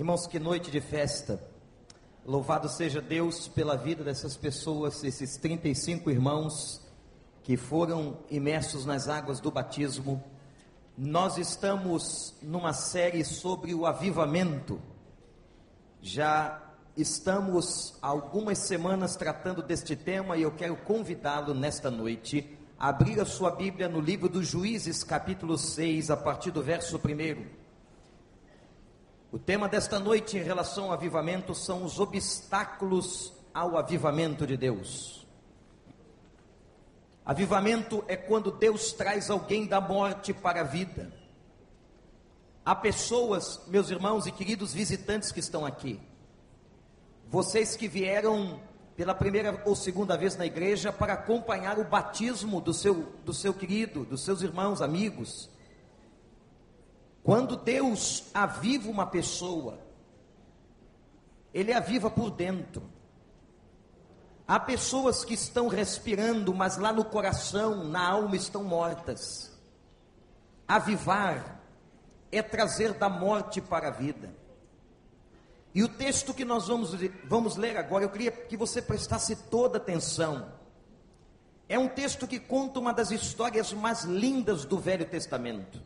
Irmãos, que noite de festa. Louvado seja Deus pela vida dessas pessoas, esses 35 irmãos que foram imersos nas águas do batismo. Nós estamos numa série sobre o avivamento. Já estamos algumas semanas tratando deste tema e eu quero convidá-lo nesta noite a abrir a sua Bíblia no livro dos Juízes, capítulo 6, a partir do verso 1. O tema desta noite em relação ao avivamento são os obstáculos ao avivamento de Deus. Avivamento é quando Deus traz alguém da morte para a vida. Há pessoas, meus irmãos e queridos visitantes que estão aqui, vocês que vieram pela primeira ou segunda vez na igreja para acompanhar o batismo do seu, do seu querido, dos seus irmãos, amigos. Quando Deus aviva uma pessoa, Ele aviva por dentro. Há pessoas que estão respirando, mas lá no coração, na alma estão mortas. Avivar é trazer da morte para a vida. E o texto que nós vamos, vamos ler agora, eu queria que você prestasse toda atenção. É um texto que conta uma das histórias mais lindas do Velho Testamento.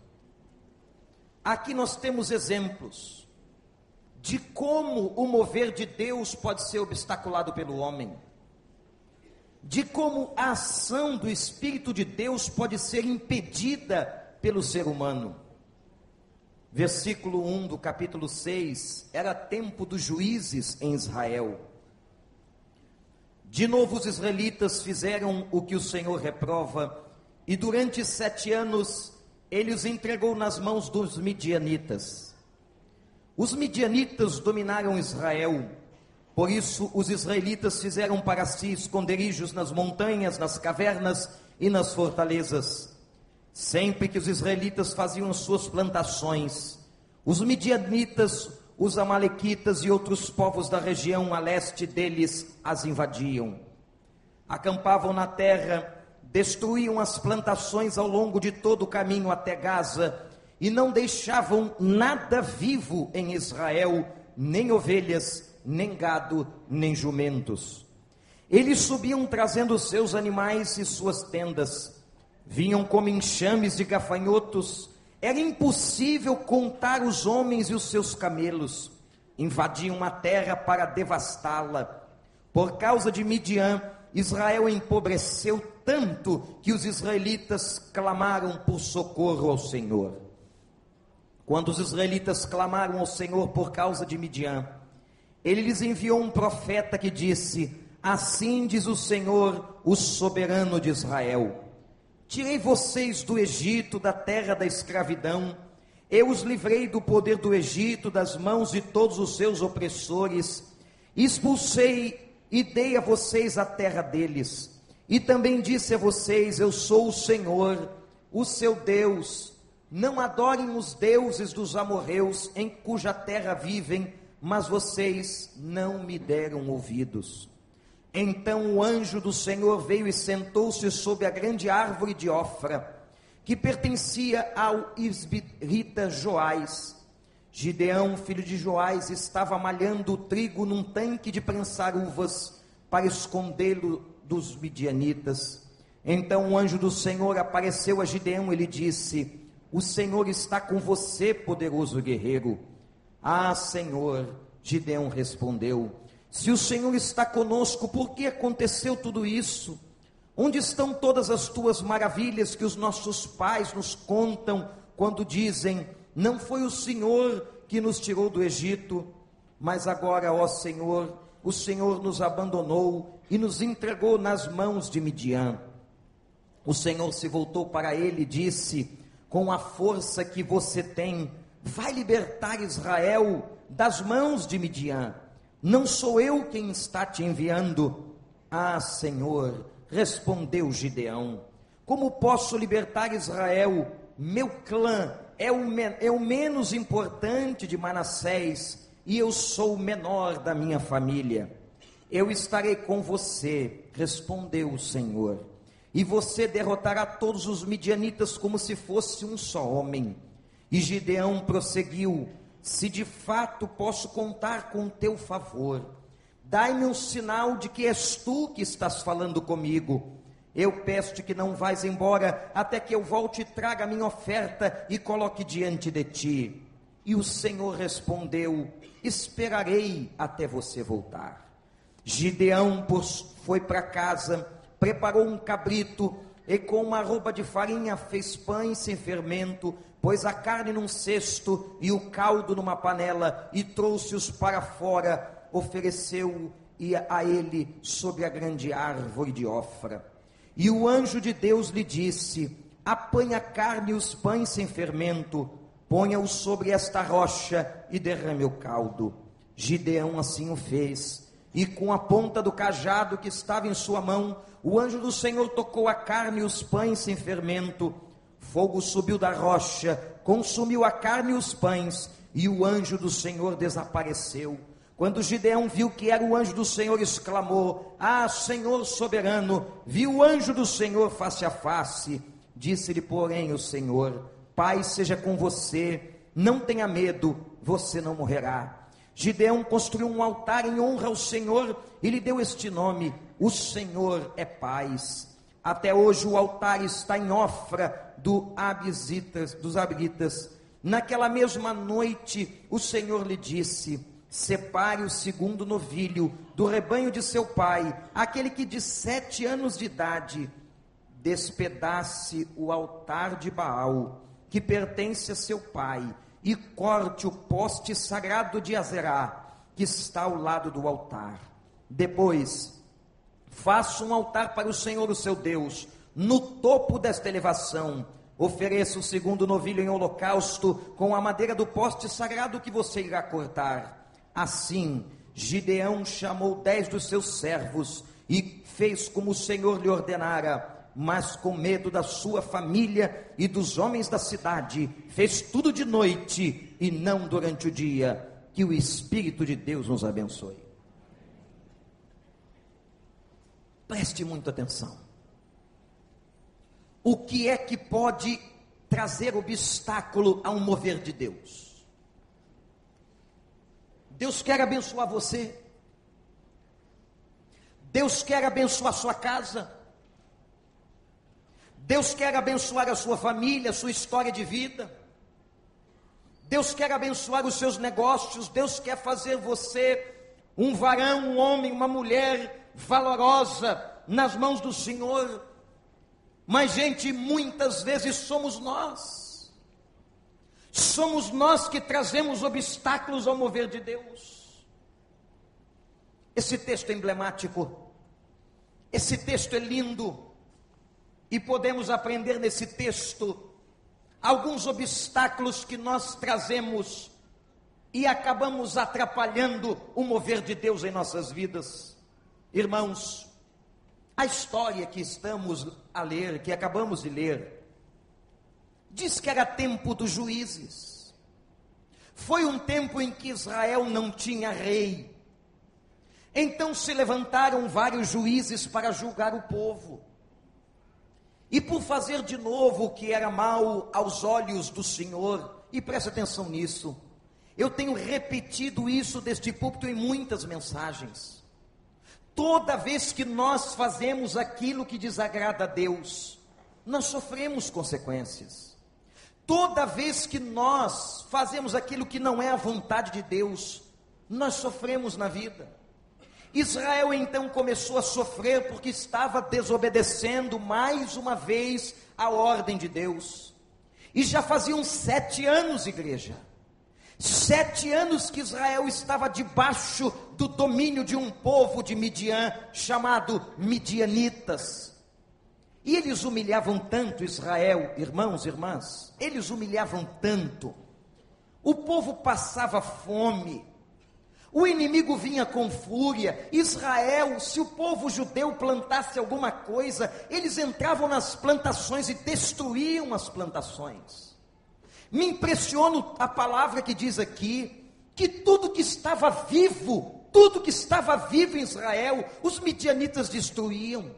Aqui nós temos exemplos de como o mover de Deus pode ser obstaculado pelo homem, de como a ação do Espírito de Deus pode ser impedida pelo ser humano versículo 1 do capítulo 6, era tempo dos juízes em Israel. De novo os israelitas fizeram o que o Senhor reprova, e durante sete anos ele os entregou nas mãos dos midianitas. Os midianitas dominaram Israel, por isso os israelitas fizeram para si esconderijos nas montanhas, nas cavernas e nas fortalezas. Sempre que os israelitas faziam suas plantações, os midianitas, os amalequitas e outros povos da região a leste deles as invadiam. Acampavam na terra, destruíam as plantações ao longo de todo o caminho até Gaza e não deixavam nada vivo em Israel, nem ovelhas, nem gado, nem jumentos. Eles subiam trazendo seus animais e suas tendas vinham como enxames de gafanhotos, era impossível contar os homens e os seus camelos, invadiam a terra para devastá-la. Por causa de Midian, Israel empobreceu tanto que os israelitas clamaram por socorro ao Senhor. Quando os israelitas clamaram ao Senhor por causa de Midian, ele lhes enviou um profeta que disse: Assim diz o Senhor, o soberano de Israel Tirei vocês do Egito, da terra da escravidão. Eu os livrei do poder do Egito, das mãos de todos os seus opressores. Expulsei e dei a vocês a terra deles. E também disse a vocês: Eu sou o Senhor, o seu Deus. Não adorem os deuses dos amorreus, em cuja terra vivem, mas vocês não me deram ouvidos. Então o anjo do Senhor veio e sentou-se sob a grande árvore de Ofra, que pertencia ao Isbirita Joás. Gideão, filho de Joás, estava malhando o trigo num tanque de prensar uvas para escondê-lo dos midianitas. Então o anjo do Senhor apareceu a Gideão e lhe disse: O Senhor está com você, poderoso guerreiro. Ah, Senhor, Gideão respondeu: se o Senhor está conosco, por que aconteceu tudo isso? Onde estão todas as tuas maravilhas que os nossos pais nos contam quando dizem: Não foi o Senhor que nos tirou do Egito, mas agora, ó Senhor, o Senhor nos abandonou e nos entregou nas mãos de Midian. O Senhor se voltou para ele e disse: Com a força que você tem, vai libertar Israel das mãos de Midian. Não sou eu quem está te enviando. Ah, Senhor, respondeu Gideão. Como posso libertar Israel? Meu clã é o, é o menos importante de Manassés e eu sou o menor da minha família. Eu estarei com você, respondeu o Senhor. E você derrotará todos os midianitas como se fosse um só homem. E Gideão prosseguiu: se de fato posso contar com teu favor. Dai-me um sinal de que és tu que estás falando comigo. Eu peço-te que não vais embora até que eu volte e traga a minha oferta e coloque diante de ti. E o Senhor respondeu: Esperarei até você voltar. Gideão foi para casa, preparou um cabrito e com uma roupa de farinha fez pães sem fermento, pôs a carne num cesto e o caldo numa panela e trouxe-os para fora, ofereceu a ele sobre a grande árvore de Ofra. E o anjo de Deus lhe disse: Apanha a carne e os pães sem fermento, ponha-os sobre esta rocha e derrame o caldo. Gideão assim o fez, e com a ponta do cajado que estava em sua mão, o anjo do Senhor tocou a carne e os pães sem fermento, Fogo subiu da rocha, consumiu a carne e os pães, e o anjo do Senhor desapareceu. Quando Gideão viu que era o anjo do Senhor, exclamou: Ah, Senhor soberano, viu o anjo do Senhor face a face. Disse-lhe, porém, o Senhor: Pai seja com você, não tenha medo, você não morrerá. Gideão construiu um altar em honra ao Senhor e lhe deu este nome: O Senhor é paz. Até hoje o altar está em Ofra do Abisitas, dos Abritas. Naquela mesma noite, o Senhor lhe disse: Separe o segundo novilho do rebanho de seu pai, aquele que de sete anos de idade despedace o altar de Baal, que pertence a seu pai, e corte o poste sagrado de Azerá, que está ao lado do altar. Depois, Faça um altar para o Senhor, o seu Deus, no topo desta elevação. Ofereça o segundo novilho em holocausto com a madeira do poste sagrado que você irá cortar. Assim, Gideão chamou dez dos seus servos e fez como o Senhor lhe ordenara, mas com medo da sua família e dos homens da cidade, fez tudo de noite e não durante o dia. Que o Espírito de Deus nos abençoe. Preste muita atenção. O que é que pode trazer obstáculo a um mover de Deus? Deus quer abençoar você. Deus quer abençoar sua casa. Deus quer abençoar a sua família, a sua história de vida. Deus quer abençoar os seus negócios. Deus quer fazer você um varão, um homem, uma mulher valorosa nas mãos do Senhor. Mas, gente, muitas vezes somos nós. Somos nós que trazemos obstáculos ao mover de Deus. Esse texto é emblemático. Esse texto é lindo. E podemos aprender nesse texto alguns obstáculos que nós trazemos e acabamos atrapalhando o mover de Deus em nossas vidas. Irmãos, a história que estamos a ler, que acabamos de ler, diz que era tempo dos juízes. Foi um tempo em que Israel não tinha rei. Então se levantaram vários juízes para julgar o povo. E por fazer de novo o que era mal aos olhos do Senhor, e preste atenção nisso, eu tenho repetido isso deste púlpito em muitas mensagens. Toda vez que nós fazemos aquilo que desagrada a Deus, nós sofremos consequências. Toda vez que nós fazemos aquilo que não é a vontade de Deus, nós sofremos na vida. Israel então começou a sofrer porque estava desobedecendo mais uma vez a ordem de Deus. E já faziam sete anos, igreja, Sete anos que Israel estava debaixo do domínio de um povo de Midian, chamado Midianitas. E eles humilhavam tanto Israel, irmãos e irmãs, eles humilhavam tanto. O povo passava fome, o inimigo vinha com fúria. Israel, se o povo judeu plantasse alguma coisa, eles entravam nas plantações e destruíam as plantações. Me impressiona a palavra que diz aqui que tudo que estava vivo, tudo que estava vivo em Israel, os midianitas destruíam.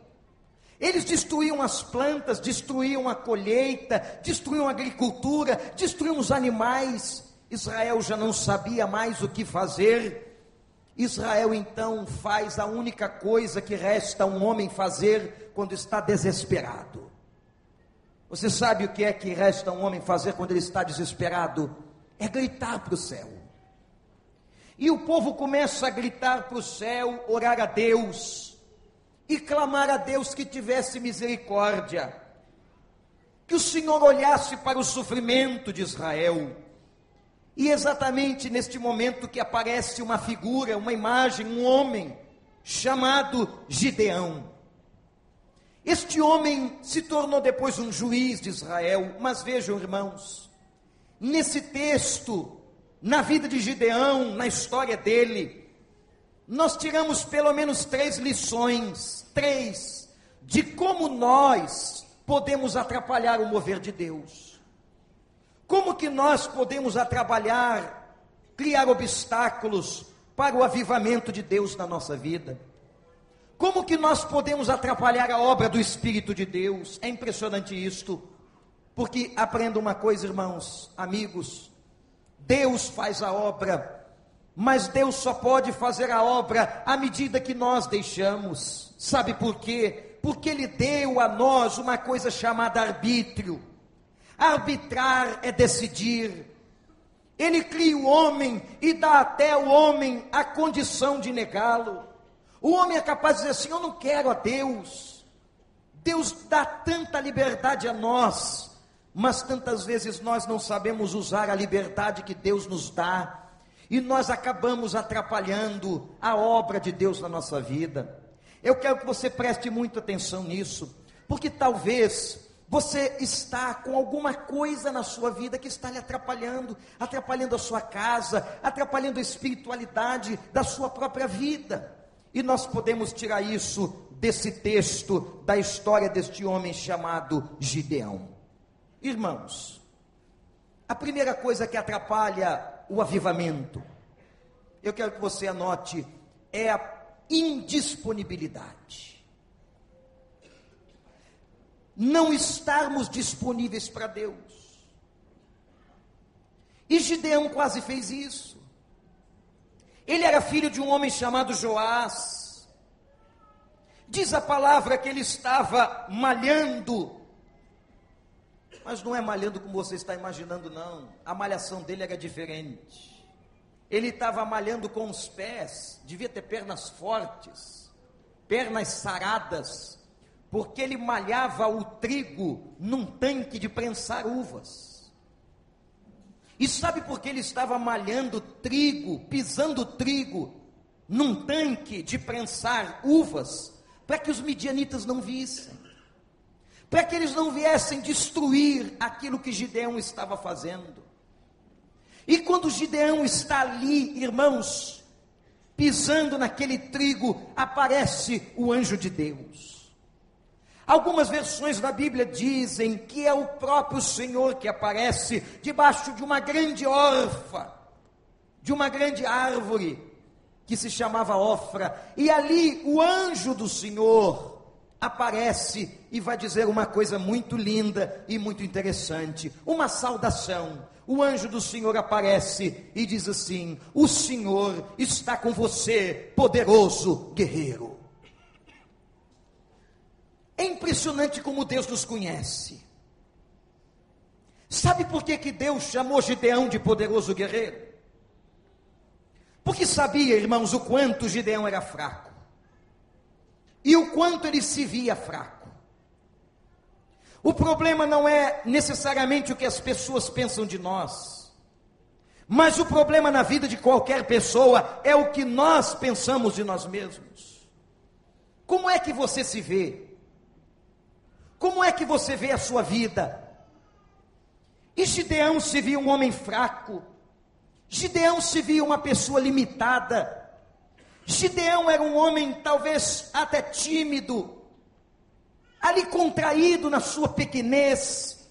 Eles destruíam as plantas, destruíam a colheita, destruíam a agricultura, destruíam os animais. Israel já não sabia mais o que fazer. Israel então faz a única coisa que resta a um homem fazer quando está desesperado. Você sabe o que é que resta a um homem fazer quando ele está desesperado? É gritar para o céu. E o povo começa a gritar para o céu, orar a Deus e clamar a Deus que tivesse misericórdia, que o Senhor olhasse para o sofrimento de Israel. E exatamente neste momento que aparece uma figura, uma imagem, um homem chamado Gideão. Este homem se tornou depois um juiz de Israel, mas vejam, irmãos, nesse texto, na vida de Gideão, na história dele, nós tiramos pelo menos três lições, três, de como nós podemos atrapalhar o mover de Deus. Como que nós podemos atrapalhar, criar obstáculos para o avivamento de Deus na nossa vida? Como que nós podemos atrapalhar a obra do Espírito de Deus? É impressionante isto, porque aprenda uma coisa, irmãos, amigos: Deus faz a obra, mas Deus só pode fazer a obra à medida que nós deixamos. Sabe por quê? Porque Ele deu a nós uma coisa chamada arbítrio. Arbitrar é decidir. Ele cria o homem e dá até ao homem a condição de negá-lo. O homem é capaz de dizer assim: Eu não quero a Deus. Deus dá tanta liberdade a nós, mas tantas vezes nós não sabemos usar a liberdade que Deus nos dá, e nós acabamos atrapalhando a obra de Deus na nossa vida. Eu quero que você preste muita atenção nisso, porque talvez você está com alguma coisa na sua vida que está lhe atrapalhando, atrapalhando a sua casa, atrapalhando a espiritualidade da sua própria vida. E nós podemos tirar isso desse texto, da história deste homem chamado Gideão. Irmãos, a primeira coisa que atrapalha o avivamento, eu quero que você anote, é a indisponibilidade. Não estarmos disponíveis para Deus. E Gideão quase fez isso. Ele era filho de um homem chamado Joás. Diz a palavra que ele estava malhando. Mas não é malhando como você está imaginando, não. A malhação dele era diferente. Ele estava malhando com os pés, devia ter pernas fortes, pernas saradas, porque ele malhava o trigo num tanque de prensar uvas. E sabe por que ele estava malhando trigo, pisando trigo, num tanque de prensar uvas? Para que os midianitas não vissem, para que eles não viessem destruir aquilo que Gideão estava fazendo. E quando Gideão está ali, irmãos, pisando naquele trigo, aparece o anjo de Deus. Algumas versões da Bíblia dizem que é o próprio Senhor que aparece debaixo de uma grande orfa, de uma grande árvore que se chamava Ofra, e ali o anjo do Senhor aparece e vai dizer uma coisa muito linda e muito interessante, uma saudação. O anjo do Senhor aparece e diz assim: O Senhor está com você, poderoso guerreiro. É impressionante como Deus nos conhece. Sabe por que, que Deus chamou Gideão de poderoso guerreiro? Porque sabia, irmãos, o quanto Gideão era fraco. E o quanto ele se via fraco. O problema não é necessariamente o que as pessoas pensam de nós. Mas o problema na vida de qualquer pessoa é o que nós pensamos de nós mesmos. Como é que você se vê? Como é que você vê a sua vida? E Gideão se via um homem fraco. Gideão se via uma pessoa limitada. Gideão era um homem talvez até tímido, ali contraído na sua pequenez.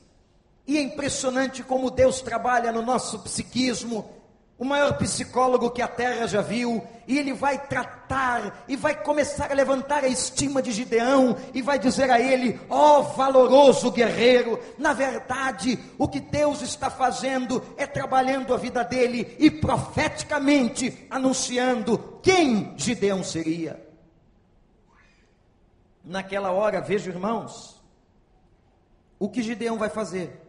E é impressionante como Deus trabalha no nosso psiquismo o maior psicólogo que a terra já viu, e ele vai tratar e vai começar a levantar a estima de Gideão e vai dizer a ele: ó oh, valoroso guerreiro, na verdade, o que Deus está fazendo é trabalhando a vida dele e profeticamente anunciando quem Gideão seria. Naquela hora, veja irmãos, o que Gideão vai fazer?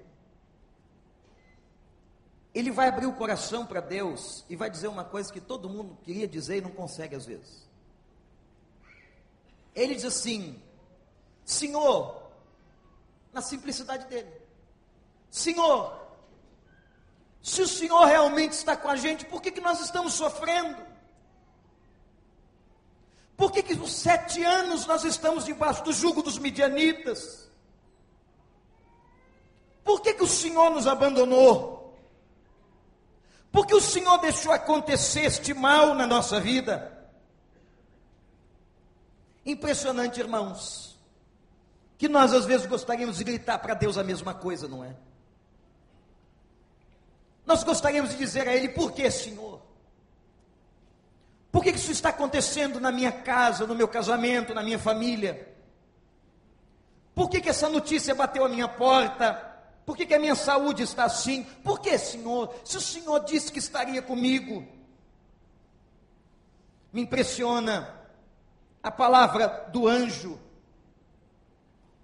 Ele vai abrir o coração para Deus e vai dizer uma coisa que todo mundo queria dizer e não consegue às vezes. Ele diz assim: Senhor, na simplicidade dele, Senhor, se o Senhor realmente está com a gente, por que, que nós estamos sofrendo? Por que, que os sete anos nós estamos debaixo do jugo dos midianitas? Por que, que o Senhor nos abandonou? Porque o Senhor deixou acontecer este mal na nossa vida. Impressionante, irmãos, que nós às vezes gostaríamos de gritar para Deus a mesma coisa, não é? Nós gostaríamos de dizer a Ele: por que, Senhor? Por que isso está acontecendo na minha casa, no meu casamento, na minha família? Por que, que essa notícia bateu a minha porta? Por que, que a minha saúde está assim? Por que, Senhor? Se o Senhor disse que estaria comigo. Me impressiona a palavra do anjo.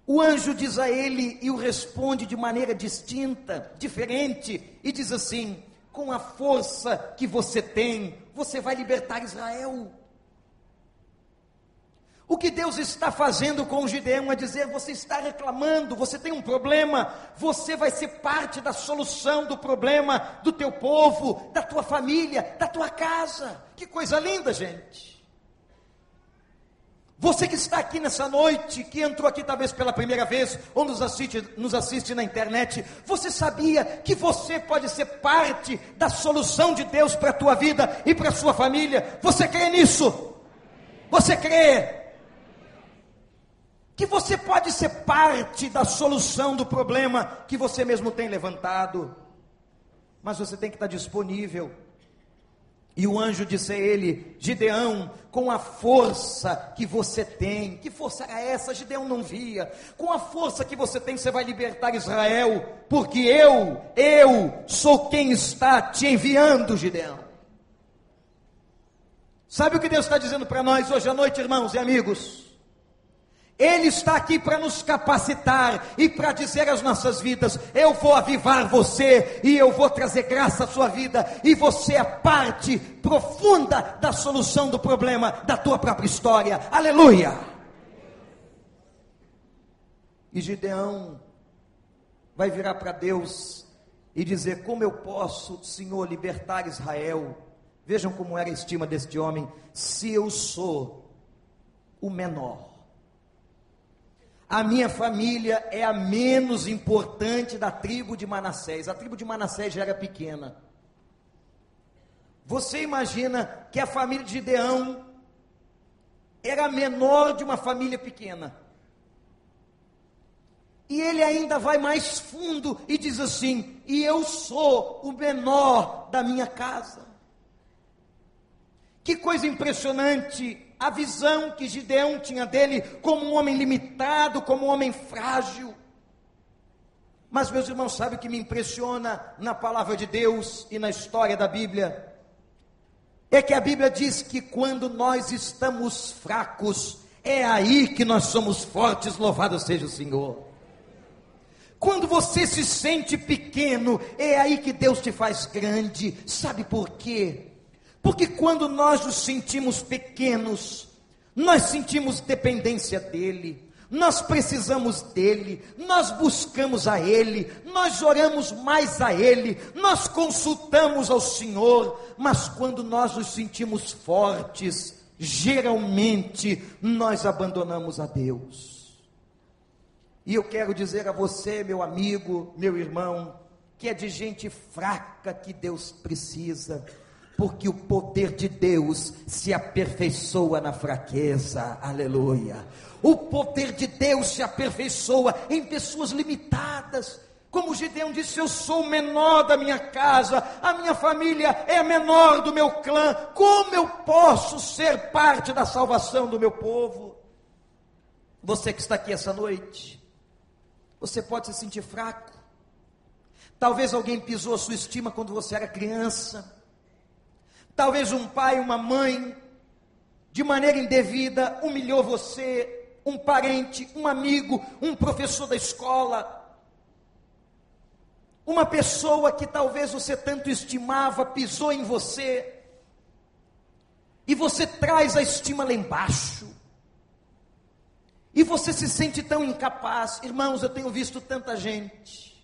O anjo diz a ele e o responde de maneira distinta, diferente, e diz assim: com a força que você tem, você vai libertar Israel. O que Deus está fazendo com o Gideão é dizer: você está reclamando, você tem um problema, você vai ser parte da solução do problema do teu povo, da tua família, da tua casa. Que coisa linda, gente. Você que está aqui nessa noite, que entrou aqui talvez pela primeira vez, ou nos assiste, nos assiste na internet, você sabia que você pode ser parte da solução de Deus para a tua vida e para a sua família? Você crê nisso? Você crê? Que você pode ser parte da solução do problema que você mesmo tem levantado, mas você tem que estar disponível. E o anjo disse a ele: Gideão, com a força que você tem, que força era essa? Gideão não via. Com a força que você tem, você vai libertar Israel, porque eu, eu sou quem está te enviando, Gideão. Sabe o que Deus está dizendo para nós hoje à noite, irmãos e amigos? Ele está aqui para nos capacitar e para dizer às nossas vidas: eu vou avivar você e eu vou trazer graça à sua vida, e você é parte profunda da solução do problema da tua própria história. Aleluia! E Gideão vai virar para Deus e dizer: Como eu posso, Senhor, libertar Israel? Vejam como era a estima deste homem, se eu sou o menor a minha família é a menos importante da tribo de Manassés. A tribo de Manassés já era pequena. Você imagina que a família de Gideão era menor de uma família pequena. E ele ainda vai mais fundo e diz assim: E eu sou o menor da minha casa. Que coisa impressionante a visão que Gideão tinha dele como um homem limitado, como um homem frágil. Mas, meus irmãos, sabe o que me impressiona na palavra de Deus e na história da Bíblia? É que a Bíblia diz que quando nós estamos fracos, é aí que nós somos fortes, louvado seja o Senhor. Quando você se sente pequeno, é aí que Deus te faz grande. Sabe por quê? Porque quando nós nos sentimos pequenos, nós sentimos dependência dEle, nós precisamos dEle, nós buscamos a Ele, nós oramos mais a Ele, nós consultamos ao Senhor, mas quando nós nos sentimos fortes, geralmente nós abandonamos a Deus. E eu quero dizer a você, meu amigo, meu irmão, que é de gente fraca que Deus precisa porque o poder de Deus se aperfeiçoa na fraqueza, aleluia. O poder de Deus se aperfeiçoa em pessoas limitadas. Como Gideão disse, eu sou o menor da minha casa, a minha família é a menor do meu clã, como eu posso ser parte da salvação do meu povo? Você que está aqui essa noite, você pode se sentir fraco. Talvez alguém pisou a sua estima quando você era criança. Talvez um pai, uma mãe, de maneira indevida, humilhou você, um parente, um amigo, um professor da escola. Uma pessoa que talvez você tanto estimava pisou em você, e você traz a estima lá embaixo, e você se sente tão incapaz. Irmãos, eu tenho visto tanta gente,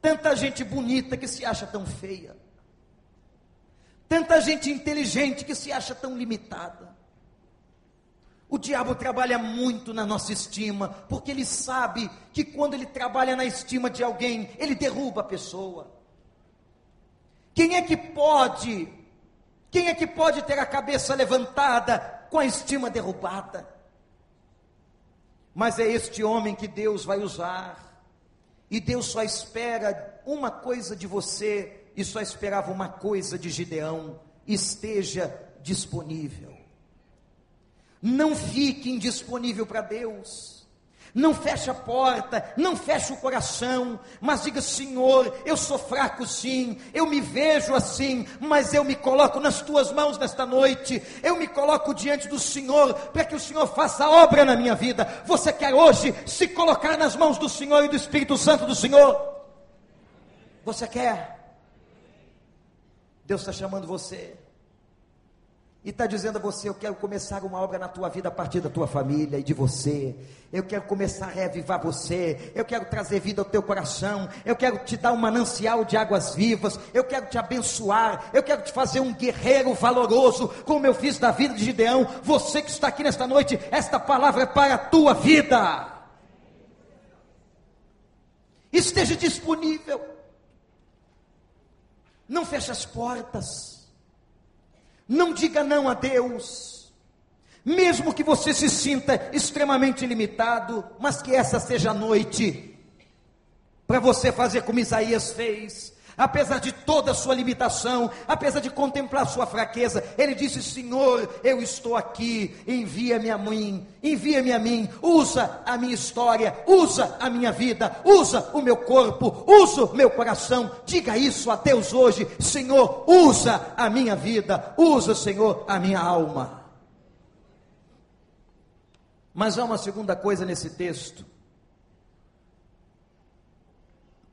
tanta gente bonita que se acha tão feia, tanta gente inteligente que se acha tão limitada. O diabo trabalha muito na nossa estima, porque ele sabe que quando ele trabalha na estima de alguém, ele derruba a pessoa. Quem é que pode? Quem é que pode ter a cabeça levantada com a estima derrubada? Mas é este homem que Deus vai usar. E Deus só espera uma coisa de você e só esperava uma coisa de Gideão: esteja disponível. Não fique indisponível para Deus. Não feche a porta, não feche o coração, mas diga: Senhor, eu sou fraco sim, eu me vejo assim, mas eu me coloco nas tuas mãos nesta noite, eu me coloco diante do Senhor, para que o Senhor faça obra na minha vida. Você quer hoje se colocar nas mãos do Senhor e do Espírito Santo do Senhor? Você quer? Deus está chamando você e está dizendo a você: Eu quero começar uma obra na tua vida a partir da tua família e de você. Eu quero começar a reavivar você. Eu quero trazer vida ao teu coração. Eu quero te dar um manancial de águas vivas. Eu quero te abençoar. Eu quero te fazer um guerreiro valoroso, como eu fiz da vida de Gideão. Você que está aqui nesta noite, esta palavra é para a tua vida. Esteja disponível. Não feche as portas. Não diga não a Deus. Mesmo que você se sinta extremamente limitado, mas que essa seja a noite para você fazer como Isaías fez, apesar de toda a sua limitação, apesar de contemplar sua fraqueza, ele disse: Senhor, eu estou aqui, envia-me a mim, envia-me a mim, usa a minha história, usa a minha vida, usa o meu corpo, usa o meu coração. Diga isso a Deus hoje: Senhor, usa a minha vida, usa, Senhor, a minha alma. Mas há uma segunda coisa nesse texto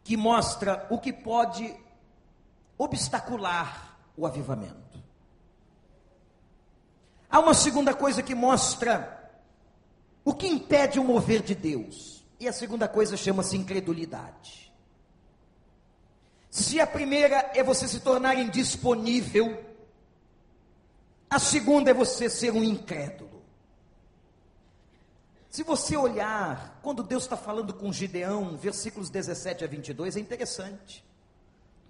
que mostra o que pode obstacular o avivamento. Há uma segunda coisa que mostra o que impede o mover de Deus. E a segunda coisa chama-se incredulidade. Se a primeira é você se tornar indisponível, a segunda é você ser um incrédulo. Se você olhar, quando Deus está falando com Gideão, versículos 17 a 22, é interessante.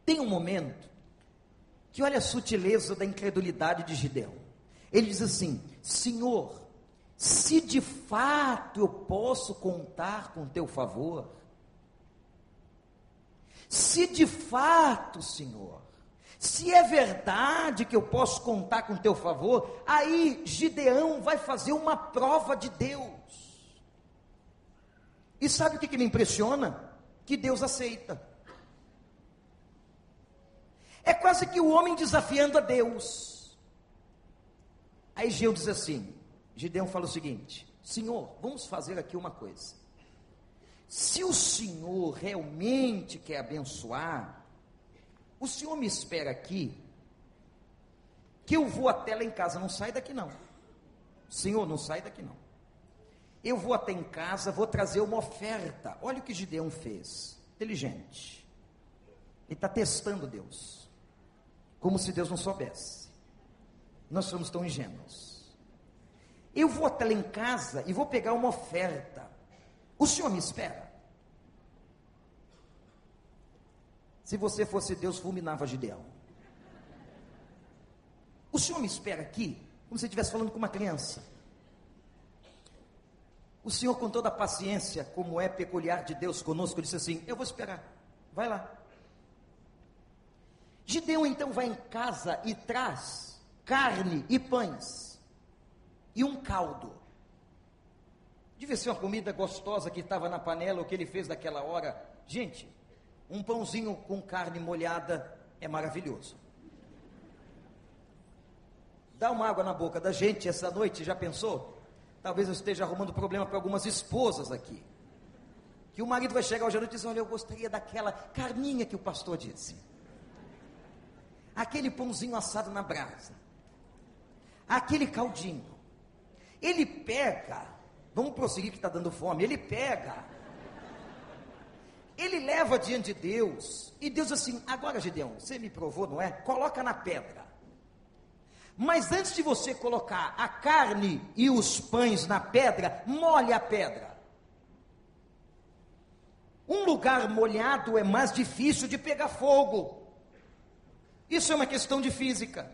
Tem um momento que olha a sutileza da incredulidade de Gideão. Ele diz assim: Senhor, se de fato eu posso contar com teu favor, se de fato, Senhor, se é verdade que eu posso contar com teu favor, aí Gideão vai fazer uma prova de Deus. E sabe o que, que me impressiona? Que Deus aceita. É quase que o homem desafiando a Deus. Aí Geu diz assim: Gideão fala o seguinte: Senhor, vamos fazer aqui uma coisa. Se o Senhor realmente quer abençoar, o Senhor me espera aqui, que eu vou até lá em casa, não sai daqui não. Senhor, não sai daqui não. Eu vou até em casa, vou trazer uma oferta. Olha o que Gideão fez. Inteligente. Ele está testando Deus. Como se Deus não soubesse. Nós somos tão ingênuos. Eu vou até lá em casa e vou pegar uma oferta. O senhor me espera? Se você fosse Deus, fulminava Gideão. O senhor me espera aqui? Como se estivesse falando com uma criança. O Senhor, com toda a paciência, como é peculiar de Deus conosco, disse assim: Eu vou esperar, vai lá. Gideão então vai em casa e traz carne e pães e um caldo. Devia ser uma comida gostosa que estava na panela, o que ele fez naquela hora. Gente, um pãozinho com carne molhada é maravilhoso. Dá uma água na boca da gente essa noite, já pensou? Talvez eu esteja arrumando problema para algumas esposas aqui. Que o marido vai chegar hoje à noite e dizer: Olha, eu gostaria daquela carninha que o pastor disse. Aquele pãozinho assado na brasa. Aquele caldinho. Ele pega, vamos prosseguir que está dando fome. Ele pega, ele leva diante de Deus, e Deus assim: Agora, Gideão, você me provou, não é? Coloca na pedra. Mas antes de você colocar a carne e os pães na pedra, molhe a pedra. Um lugar molhado é mais difícil de pegar fogo. Isso é uma questão de física.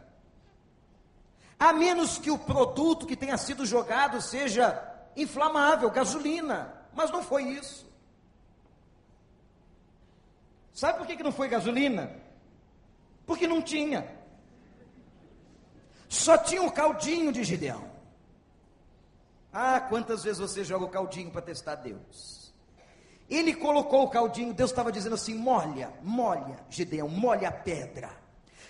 A menos que o produto que tenha sido jogado seja inflamável, gasolina. Mas não foi isso. Sabe por que, não foi gasolina? Porque não tinha. Só tinha o caldinho de Gideão. Ah, quantas vezes você joga o caldinho para testar Deus? Ele colocou o caldinho, Deus estava dizendo assim: molha, molha, Gideão, molha a pedra.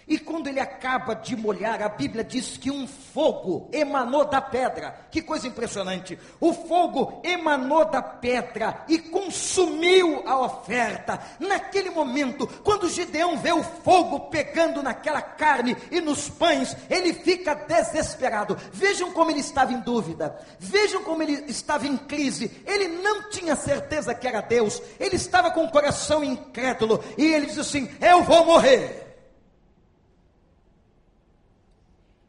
E quando ele acaba de molhar, a Bíblia diz que um fogo emanou da pedra. Que coisa impressionante! O fogo emanou da pedra e consumiu a oferta. Naquele momento, quando Gideão vê o fogo pegando naquela carne e nos pães, ele fica desesperado. Vejam como ele estava em dúvida. Vejam como ele estava em crise. Ele não tinha certeza que era Deus. Ele estava com o coração incrédulo e ele diz assim: Eu vou morrer.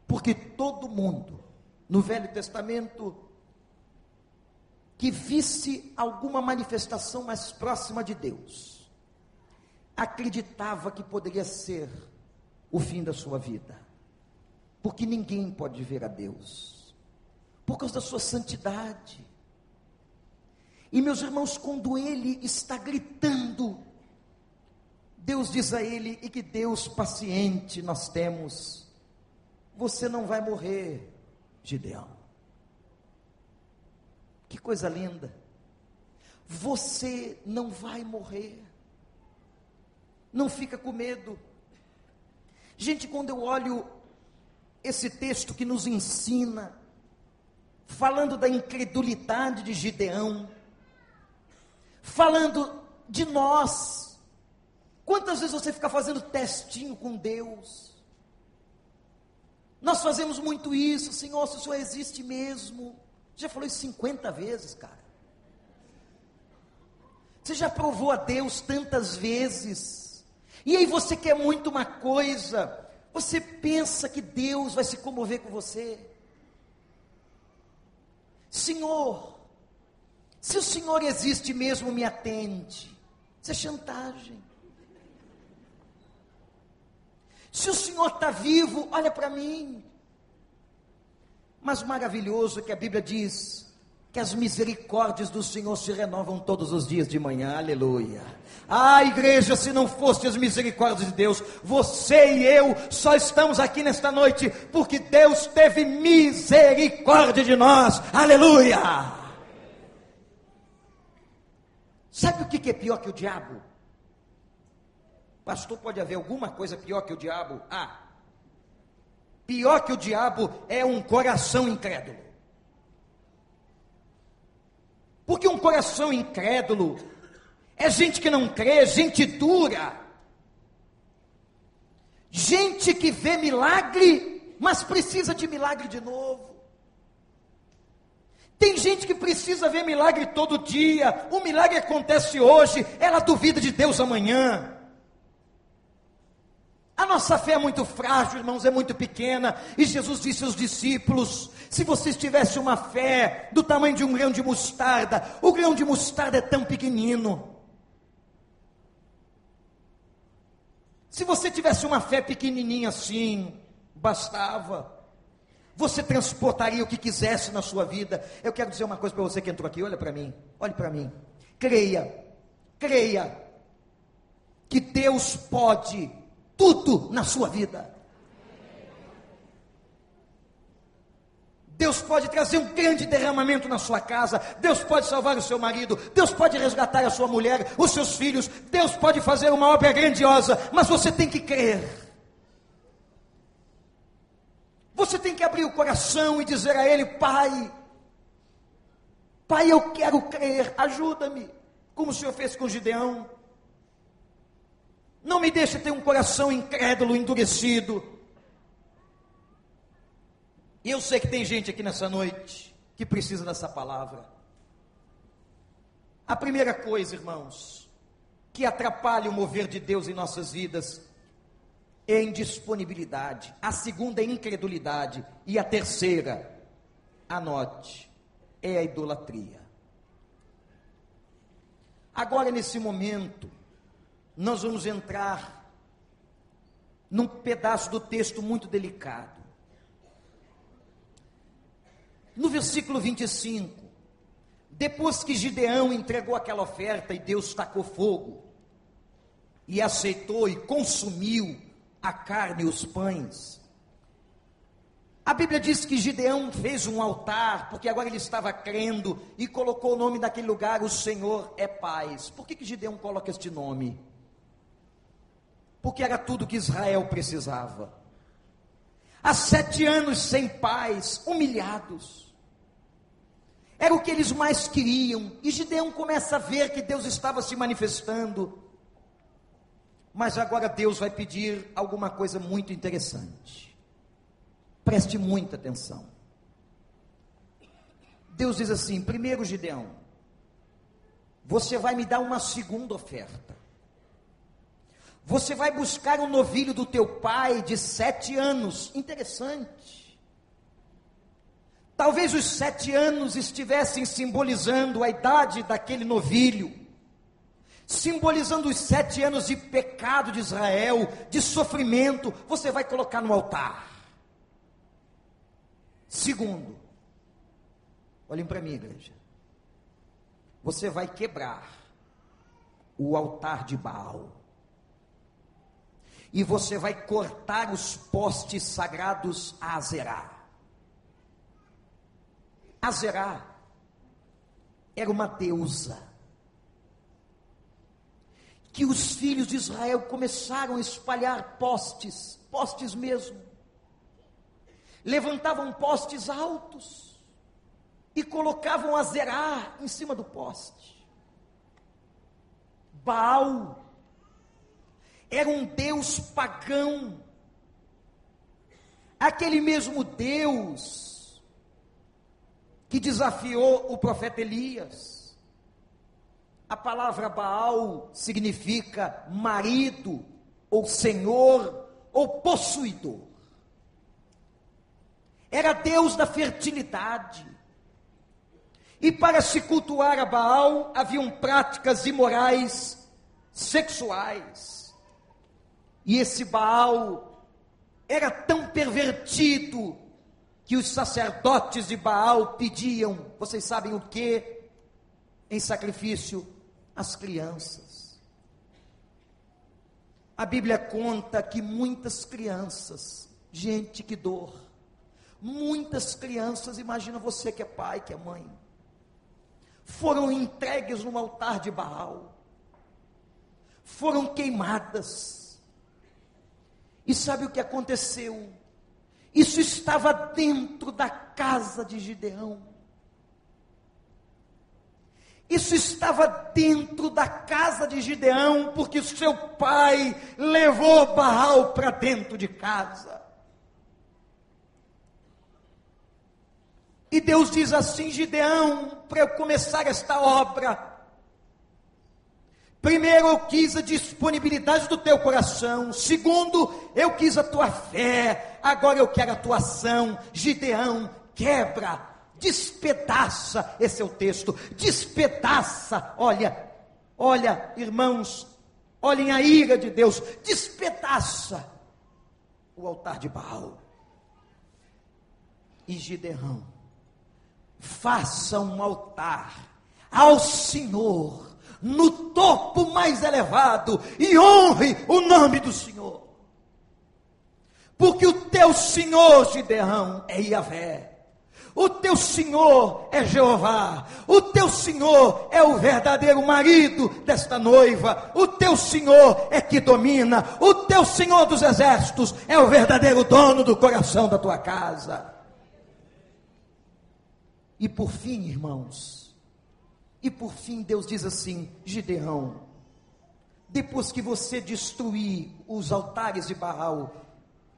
Porque todo mundo no Velho Testamento que visse alguma manifestação mais próxima de Deus, acreditava que poderia ser o fim da sua vida. Porque ninguém pode ver a Deus, por causa da sua santidade. E meus irmãos, quando ele está gritando, Deus diz a ele, e que Deus paciente nós temos, você não vai morrer, Gideão. Que coisa linda. Você não vai morrer. Não fica com medo. Gente, quando eu olho esse texto que nos ensina, falando da incredulidade de Gideão, falando de nós, quantas vezes você fica fazendo testinho com Deus? Nós fazemos muito isso, Senhor, se o Senhor existe mesmo. Já falou isso 50 vezes, cara. Você já provou a Deus tantas vezes. E aí você quer muito uma coisa. Você pensa que Deus vai se comover com você. Senhor, se o Senhor existe mesmo, me atende. Isso é chantagem. Se o Senhor está vivo, olha para mim. Mas maravilhoso é que a Bíblia diz que as misericórdias do Senhor se renovam todos os dias de manhã, aleluia. Ah, igreja, se não fosse as misericórdias de Deus, você e eu só estamos aqui nesta noite porque Deus teve misericórdia de nós, aleluia. Sabe o que é pior que o diabo? Pastor, pode haver alguma coisa pior que o diabo? Ah, pior que o diabo é um coração incrédulo. Porque um coração incrédulo é gente que não crê, gente dura, gente que vê milagre, mas precisa de milagre de novo. Tem gente que precisa ver milagre todo dia, o milagre acontece hoje, ela duvida de Deus amanhã. A nossa fé é muito frágil, irmãos, é muito pequena. E Jesus disse aos discípulos: se vocês tivessem uma fé do tamanho de um grão de mostarda, o grão de mostarda é tão pequenino. Se você tivesse uma fé pequenininha assim, bastava. você transportaria o que quisesse na sua vida. Eu quero dizer uma coisa para você que entrou aqui, olha para mim, olhe para mim. Creia, creia que Deus pode tudo na sua vida. Deus pode trazer um grande derramamento na sua casa, Deus pode salvar o seu marido, Deus pode resgatar a sua mulher, os seus filhos, Deus pode fazer uma obra grandiosa, mas você tem que crer. Você tem que abrir o coração e dizer a Ele: Pai, Pai, eu quero crer, ajuda-me, como o Senhor fez com Gideão. Não me deixe ter um coração incrédulo, endurecido. E eu sei que tem gente aqui nessa noite que precisa dessa palavra. A primeira coisa, irmãos, que atrapalha o mover de Deus em nossas vidas é indisponibilidade. A segunda é incredulidade. E a terceira, anote, é a idolatria. Agora, nesse momento, nós vamos entrar num pedaço do texto muito delicado. No versículo 25, depois que Gideão entregou aquela oferta e Deus tacou fogo, e aceitou e consumiu a carne e os pães. A Bíblia diz que Gideão fez um altar, porque agora ele estava crendo e colocou o nome daquele lugar, o Senhor é paz. Por que, que Gideão coloca este nome? Porque era tudo que Israel precisava. Há sete anos sem paz, humilhados. Era o que eles mais queriam. E Gideão começa a ver que Deus estava se manifestando. Mas agora Deus vai pedir alguma coisa muito interessante. Preste muita atenção. Deus diz assim: primeiro, Gideão, você vai me dar uma segunda oferta. Você vai buscar um novilho do teu pai de sete anos. Interessante. Talvez os sete anos estivessem simbolizando a idade daquele novilho simbolizando os sete anos de pecado de Israel, de sofrimento, você vai colocar no altar. Segundo, olhem para mim, igreja. Você vai quebrar o altar de Baal. E você vai cortar os postes sagrados a Azerá. Azerá era uma deusa que os filhos de Israel começaram a espalhar postes, postes mesmo. Levantavam postes altos e colocavam a zerar em cima do poste. Baal era um deus pagão, aquele mesmo Deus que desafiou o profeta Elias a palavra Baal significa marido, ou senhor, ou possuidor. Era Deus da fertilidade. E para se cultuar a Baal, haviam práticas imorais sexuais. E esse Baal era tão pervertido que os sacerdotes de Baal pediam, vocês sabem o que? Em sacrifício as crianças. A Bíblia conta que muitas crianças, gente que dor, muitas crianças, imagina você que é pai, que é mãe, foram entregues no altar de Baal, foram queimadas. E sabe o que aconteceu? Isso estava dentro da casa de Gideão. Isso estava dentro da casa de Gideão, porque seu pai levou Baal para dentro de casa. E Deus diz assim: Gideão, para eu começar esta obra, primeiro eu quis a disponibilidade do teu coração, segundo, eu quis a tua fé, agora eu quero a tua ação. Gideão, quebra despedaça, esse é o texto, despedaça, olha, olha, irmãos, olhem a ira de Deus, despedaça o altar de Baal. e Gideão, faça um altar ao Senhor no topo mais elevado e honre o nome do Senhor. Porque o teu Senhor, Gideão, é Yahvé. O teu Senhor é Jeová. O teu Senhor é o verdadeiro marido desta noiva. O teu Senhor é que domina. O teu Senhor dos exércitos é o verdadeiro dono do coração da tua casa. E por fim, irmãos, e por fim Deus diz assim: Gideão, depois que você destruir os altares de Baal,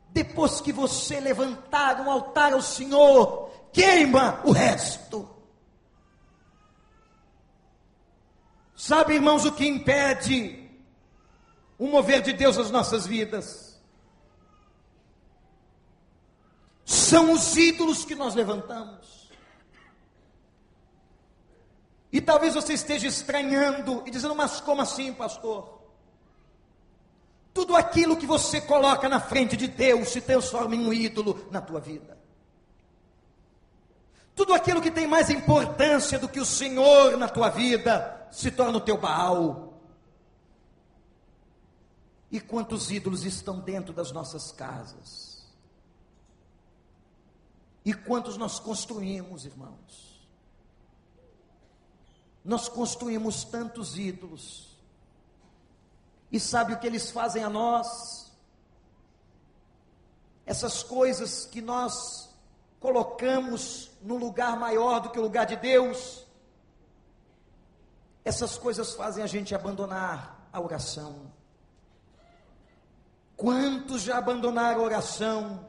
depois que você levantar um altar ao Senhor, queima o resto. Sabe, irmãos, o que impede o mover de Deus nas nossas vidas? São os ídolos que nós levantamos. E talvez você esteja estranhando e dizendo, mas como assim, pastor? Tudo aquilo que você coloca na frente de Deus se transforma em um ídolo na tua vida. Tudo aquilo que tem mais importância do que o Senhor na tua vida se torna o teu Baal. E quantos ídolos estão dentro das nossas casas? E quantos nós construímos, irmãos? Nós construímos tantos ídolos. E sabe o que eles fazem a nós? Essas coisas que nós colocamos no lugar maior do que o lugar de Deus, essas coisas fazem a gente abandonar a oração. Quantos já abandonaram a oração?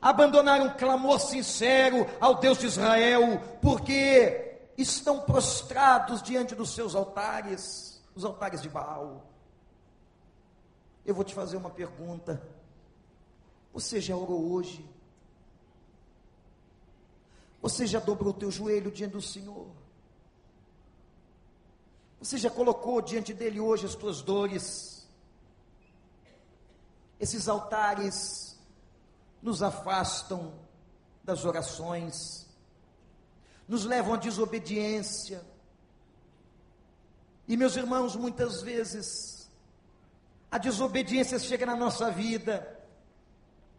Abandonaram um clamor sincero ao Deus de Israel, porque estão prostrados diante dos seus altares, os altares de Baal. Eu vou te fazer uma pergunta. Você já orou hoje? Você já dobrou o teu joelho diante do Senhor? Você já colocou diante dele hoje as tuas dores? Esses altares nos afastam das orações, nos levam à desobediência. E meus irmãos, muitas vezes a desobediência chega na nossa vida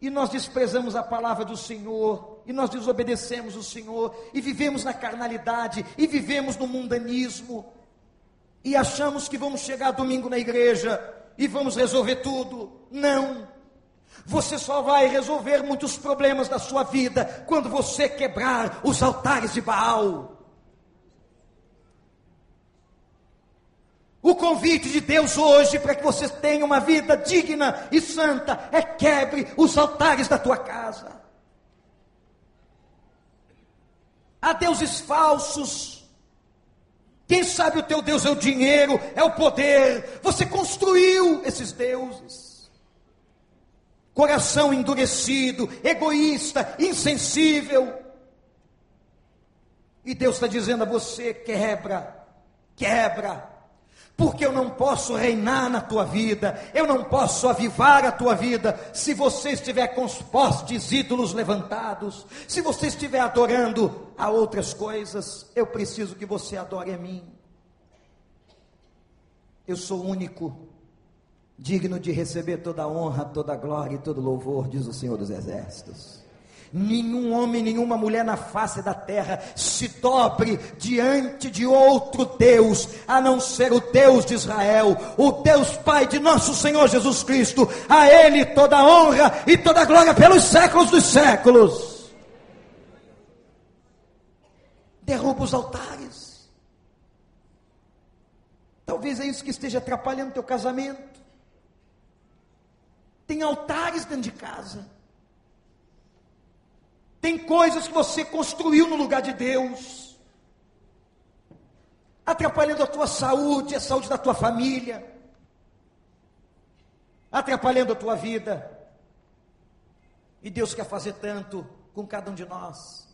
e nós desprezamos a palavra do Senhor, e nós desobedecemos o Senhor, e vivemos na carnalidade, e vivemos no mundanismo, e achamos que vamos chegar domingo na igreja e vamos resolver tudo. Não. Você só vai resolver muitos problemas da sua vida quando você quebrar os altares de Baal. O convite de Deus hoje para que você tenha uma vida digna e santa é quebre os altares da tua casa. Há deuses falsos. Quem sabe o teu Deus é o dinheiro, é o poder. Você construiu esses deuses. Coração endurecido, egoísta, insensível. E Deus está dizendo a você: quebra, quebra porque eu não posso reinar na tua vida, eu não posso avivar a tua vida, se você estiver com os postes ídolos levantados, se você estiver adorando a outras coisas, eu preciso que você adore a mim. Eu sou único, digno de receber toda a honra, toda a glória e todo louvor, diz o Senhor dos Exércitos nenhum homem, nenhuma mulher na face da terra se dobre diante de outro Deus, a não ser o Deus de Israel, o Deus Pai de nosso Senhor Jesus Cristo. A Ele toda a honra e toda a glória pelos séculos dos séculos. Derruba os altares. Talvez é isso que esteja atrapalhando teu casamento. Tem altares dentro de casa tem coisas que você construiu no lugar de Deus, atrapalhando a tua saúde, a saúde da tua família, atrapalhando a tua vida. E Deus quer fazer tanto com cada um de nós.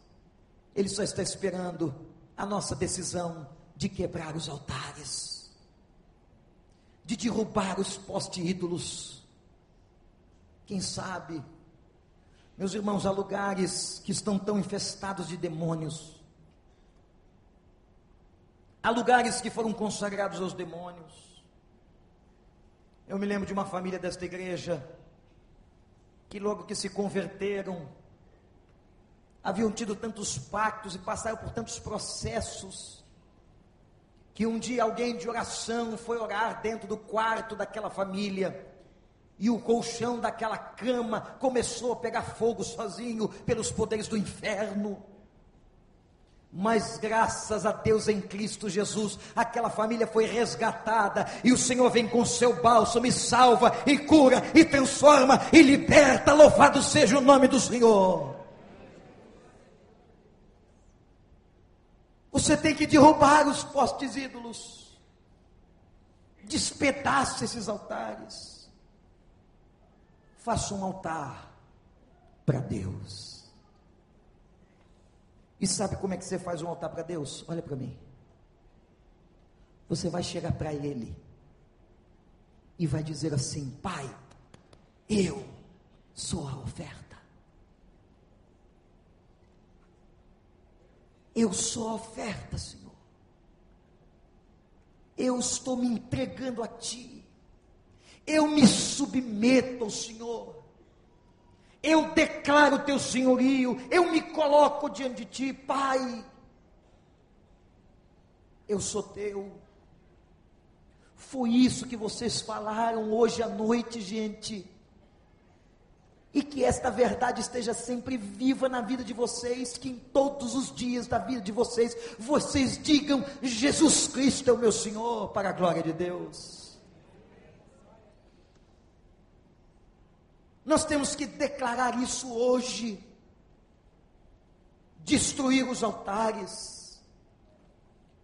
Ele só está esperando a nossa decisão de quebrar os altares, de derrubar os postes ídolos. Quem sabe Meus irmãos, há lugares que estão tão infestados de demônios. Há lugares que foram consagrados aos demônios. Eu me lembro de uma família desta igreja que logo que se converteram, haviam tido tantos pactos e passaram por tantos processos, que um dia alguém de oração foi orar dentro do quarto daquela família, e o colchão daquela cama começou a pegar fogo sozinho pelos poderes do inferno. Mas graças a Deus em Cristo Jesus, aquela família foi resgatada e o Senhor vem com seu bálsamo e salva e cura e transforma e liberta. Louvado seja o nome do Senhor. Você tem que derrubar os postes ídolos. Despedaça esses altares. Faça um altar para Deus. E sabe como é que você faz um altar para Deus? Olha para mim. Você vai chegar para Ele e vai dizer assim: Pai, eu sou a oferta. Eu sou a oferta, Senhor. Eu estou me entregando a Ti. Eu me submeto ao Senhor. Eu declaro o Teu senhorio. Eu me coloco diante de Ti, Pai. Eu sou Teu. Foi isso que vocês falaram hoje à noite, gente e que esta verdade esteja sempre viva na vida de vocês, que em todos os dias da vida de vocês, vocês digam: Jesus Cristo é o meu Senhor, para a glória de Deus. Nós temos que declarar isso hoje, destruir os altares,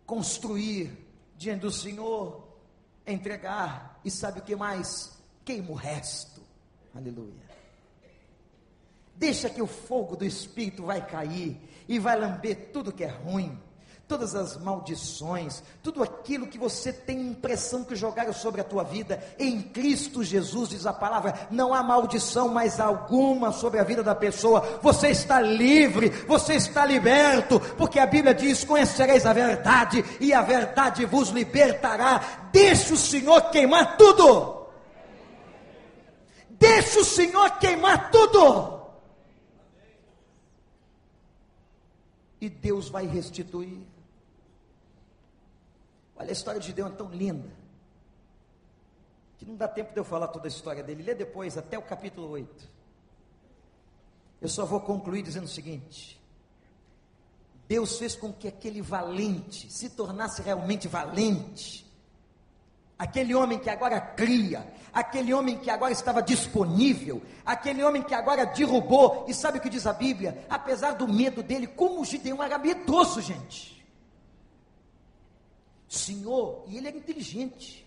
construir diante do Senhor, entregar, e sabe o que mais? Queima o resto. Aleluia. Deixa que o fogo do Espírito vai cair e vai lamber tudo que é ruim, todas as maldições, tudo aquilo que você tem impressão que jogaram sobre a tua vida. Em Cristo Jesus, diz a palavra, não há maldição mais alguma sobre a vida da pessoa. Você está livre, você está liberto, porque a Bíblia diz: Conhecereis a verdade, e a verdade vos libertará. Deixa o Senhor queimar tudo. Deixa o Senhor queimar tudo. e Deus vai restituir. Olha, a história de Gideão é tão linda, que não dá tempo de eu falar toda a história dele. Lê depois, até o capítulo 8. Eu só vou concluir dizendo o seguinte: Deus fez com que aquele valente se tornasse realmente valente. Aquele homem que agora cria, aquele homem que agora estava disponível, aquele homem que agora derrubou, e sabe o que diz a Bíblia? Apesar do medo dele, como Gideão era medroso, gente. Senhor, e ele era inteligente.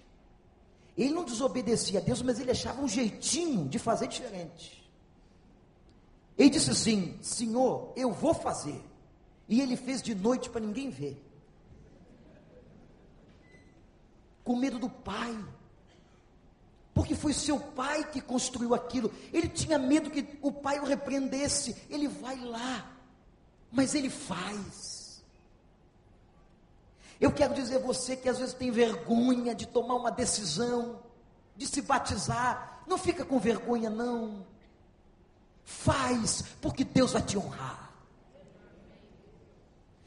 Ele não desobedecia a Deus, mas ele achava um jeitinho de fazer diferente. Ele disse assim: Senhor, eu vou fazer. E ele fez de noite para ninguém ver. Com medo do pai porque foi seu pai que construiu aquilo. Ele tinha medo que o pai o repreendesse. Ele vai lá, mas ele faz. Eu quero dizer a você que às vezes tem vergonha de tomar uma decisão, de se batizar. Não fica com vergonha, não. Faz, porque Deus vai te honrar.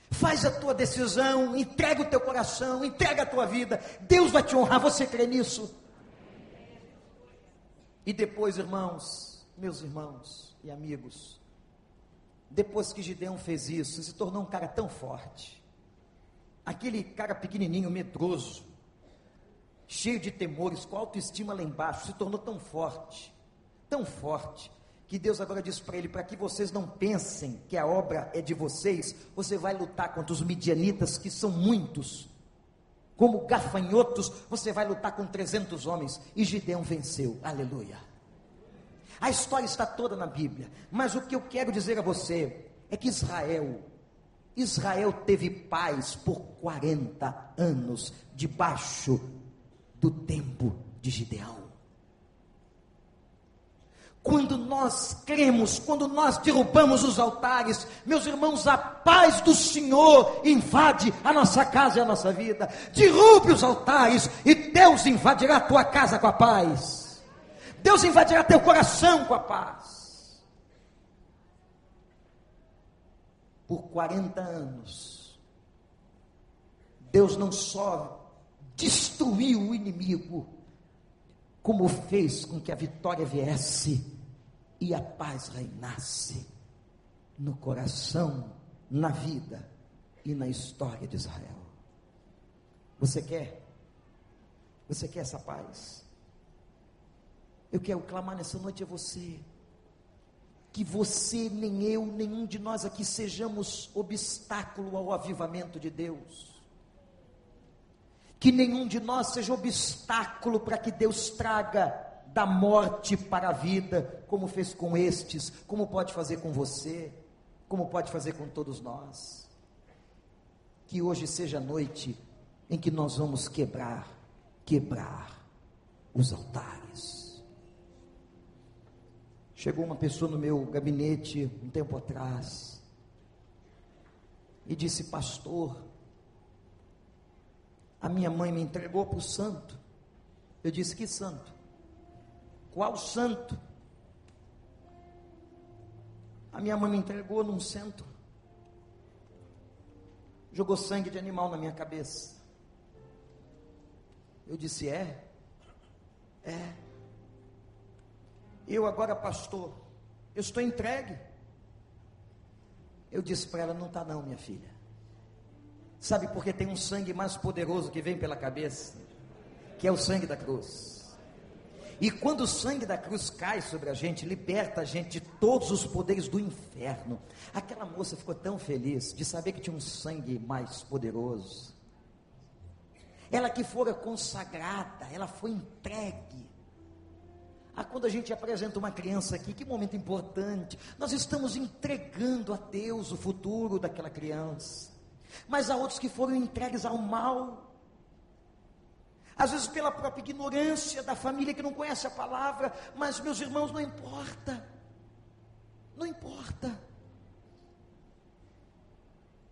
Faz a tua decisão, entrega o teu coração, entrega a tua vida. Deus vai te honrar. Você crê nisso? E depois, irmãos, meus irmãos e amigos, depois que Gideão fez isso, se tornou um cara tão forte. Aquele cara pequenininho, medroso, cheio de temores, com autoestima lá embaixo, se tornou tão forte, tão forte, que Deus agora diz para ele: para que vocês não pensem que a obra é de vocês, você vai lutar contra os midianitas, que são muitos. Como gafanhotos, você vai lutar com 300 homens. E Gideão venceu. Aleluia. A história está toda na Bíblia. Mas o que eu quero dizer a você é que Israel, Israel teve paz por 40 anos debaixo do tempo de Gideão. Quando nós cremos, quando nós derrubamos os altares, meus irmãos, a paz do Senhor invade a nossa casa e a nossa vida. Derrube os altares e Deus invadirá a tua casa com a paz. Deus invadirá teu coração com a paz. Por 40 anos, Deus não só destruiu o inimigo, como fez com que a vitória viesse e a paz reinasse no coração, na vida e na história de Israel. Você quer? Você quer essa paz? Eu quero clamar nessa noite a você. Que você, nem eu, nenhum de nós aqui sejamos obstáculo ao avivamento de Deus que nenhum de nós seja obstáculo para que Deus traga da morte para a vida, como fez com estes, como pode fazer com você, como pode fazer com todos nós. Que hoje seja a noite em que nós vamos quebrar, quebrar os altares. Chegou uma pessoa no meu gabinete um tempo atrás e disse: Pastor, a minha mãe me entregou para o santo. Eu disse: Que santo? Qual santo? A minha mãe me entregou num centro. Jogou sangue de animal na minha cabeça. Eu disse: É? É. Eu agora, pastor, eu estou entregue. Eu disse para ela: Não está, não, minha filha. Sabe porque tem um sangue mais poderoso que vem pela cabeça? Que é o sangue da cruz. E quando o sangue da cruz cai sobre a gente, liberta a gente de todos os poderes do inferno. Aquela moça ficou tão feliz de saber que tinha um sangue mais poderoso. Ela que fora consagrada, ela foi entregue. Ah, quando a gente apresenta uma criança aqui, que momento importante. Nós estamos entregando a Deus o futuro daquela criança mas há outros que foram entregues ao mal. Às vezes pela própria ignorância da família que não conhece a palavra, mas meus irmãos, não importa. Não importa.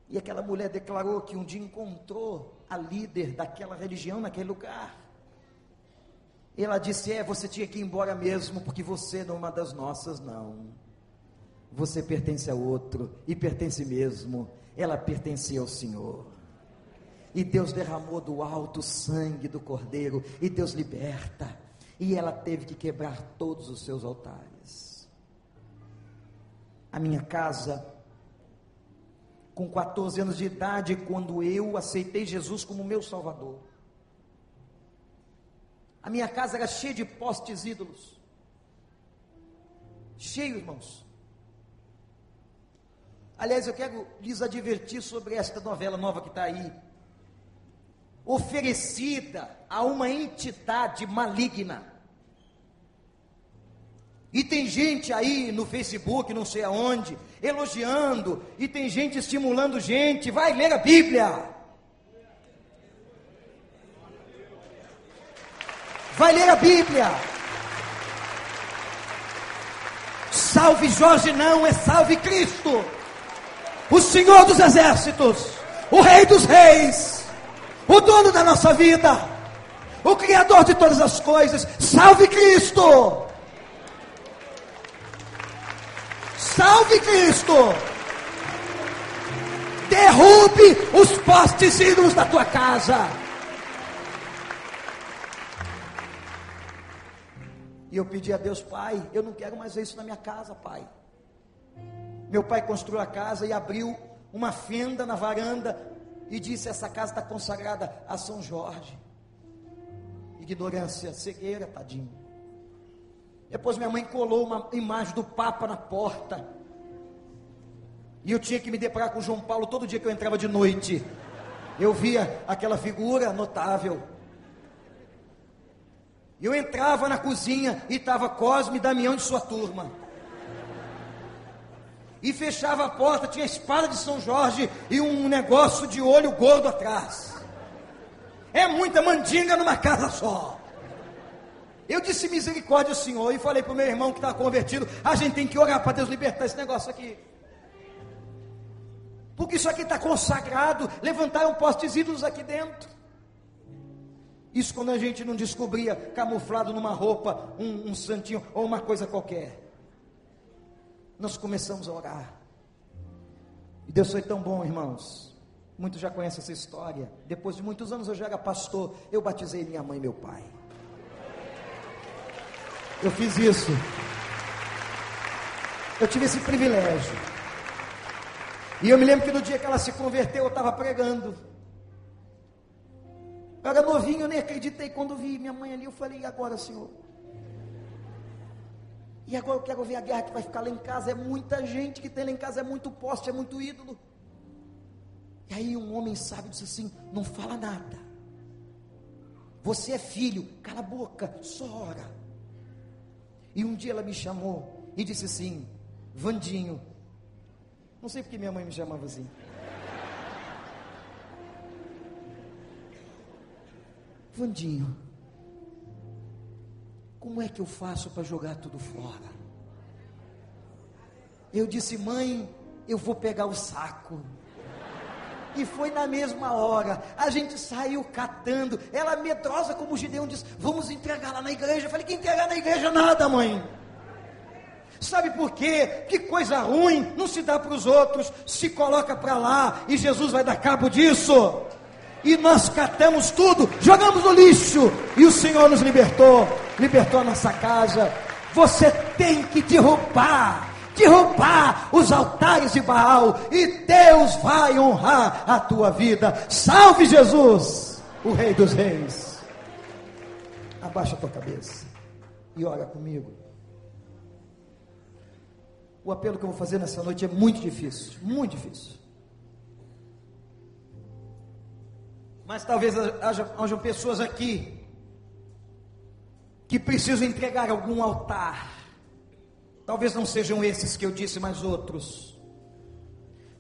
E aquela mulher declarou que um dia encontrou a líder daquela religião naquele lugar. E ela disse: É, você tinha que ir embora mesmo, porque você não é uma das nossas, não. Você pertence a outro, e pertence mesmo ela pertencia ao Senhor. E Deus derramou do alto sangue do cordeiro, e Deus liberta. E ela teve que quebrar todos os seus altares. A minha casa, com 14 anos de idade, quando eu aceitei Jesus como meu Salvador, a minha casa era cheia de postes ídolos. Cheio, irmãos. Aliás, eu quero lhes advertir sobre esta novela nova que está aí. Oferecida a uma entidade maligna. E tem gente aí no Facebook, não sei aonde, elogiando, e tem gente estimulando gente, vai ler a Bíblia. Vai ler a Bíblia. Salve Jorge não, é salve Cristo o Senhor dos exércitos, o Rei dos reis, o dono da nossa vida, o Criador de todas as coisas. Salve Cristo! Salve Cristo! Derrube os postes ídolos da tua casa. E eu pedi a Deus, Pai, eu não quero mais ver isso na minha casa, Pai. Meu pai construiu a casa e abriu uma fenda na varanda e disse: Essa casa está consagrada a São Jorge. Ignorância, cegueira, tadinho. Depois minha mãe colou uma imagem do Papa na porta. E eu tinha que me deparar com João Paulo todo dia que eu entrava de noite. Eu via aquela figura notável. Eu entrava na cozinha e estava Cosme e Damião de sua turma e fechava a porta, tinha a espada de São Jorge e um negócio de olho gordo atrás. É muita mandinga numa casa só. Eu disse misericórdia, Senhor, e falei para o meu irmão que está convertido: a gente tem que orar para Deus libertar esse negócio aqui. Porque isso aqui está consagrado. Levantaram postes ídolos aqui dentro. Isso quando a gente não descobria camuflado numa roupa, um, um santinho ou uma coisa qualquer. Nós começamos a orar. E Deus foi tão bom, irmãos. Muitos já conhecem essa história. Depois de muitos anos eu já era pastor. Eu batizei minha mãe e meu pai. Eu fiz isso. Eu tive esse privilégio. E eu me lembro que no dia que ela se converteu, eu estava pregando. Eu era novinho, eu nem acreditei quando vi minha mãe ali. Eu falei, e agora, Senhor? E agora eu quero ver a guerra que vai ficar lá em casa. É muita gente que tem lá em casa, é muito poste, é muito ídolo. E aí um homem sábio disse assim: não fala nada. Você é filho, cala a boca, só ora. E um dia ela me chamou e disse assim: Vandinho. Não sei porque minha mãe me chamava assim. Vandinho, como é que eu faço para jogar tudo fora? Eu disse, mãe, eu vou pegar o saco. E foi na mesma hora. A gente saiu catando. Ela medrosa como o Gideão disse: Vamos entregar lá na igreja. Eu falei: Que entregar na igreja nada, mãe. Sabe por quê? Que coisa ruim não se dá para os outros, se coloca para lá e Jesus vai dar cabo disso. E nós catamos tudo, jogamos no lixo e o Senhor nos libertou, libertou a nossa casa. Você tem que derrubar derrubar os altares de Baal e Deus vai honrar a tua vida. Salve Jesus, o Rei dos Reis. Abaixa a tua cabeça e ora comigo. O apelo que eu vou fazer nessa noite é muito difícil, muito difícil. Mas talvez haja, pessoas aqui que precisam entregar algum altar Talvez não sejam esses que eu disse, mas outros.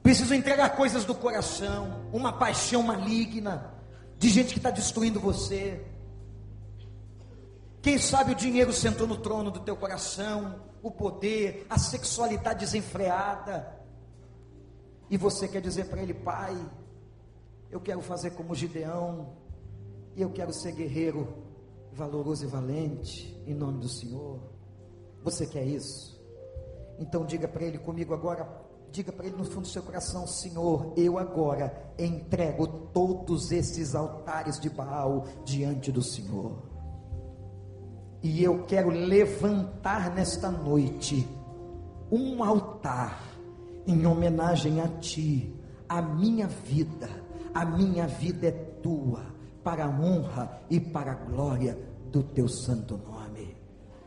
Preciso entregar coisas do coração, uma paixão maligna, de gente que está destruindo você. Quem sabe o dinheiro sentou no trono do teu coração, o poder, a sexualidade desenfreada. E você quer dizer para ele, pai, eu quero fazer como Gideão, e eu quero ser guerreiro, valoroso e valente, em nome do Senhor. Você quer isso? Então diga para ele comigo agora, diga para ele no fundo do seu coração, Senhor, eu agora entrego todos esses altares de Baal diante do Senhor. E eu quero levantar nesta noite um altar em homenagem a ti, a minha vida, a minha vida é tua, para a honra e para a glória do teu santo nome.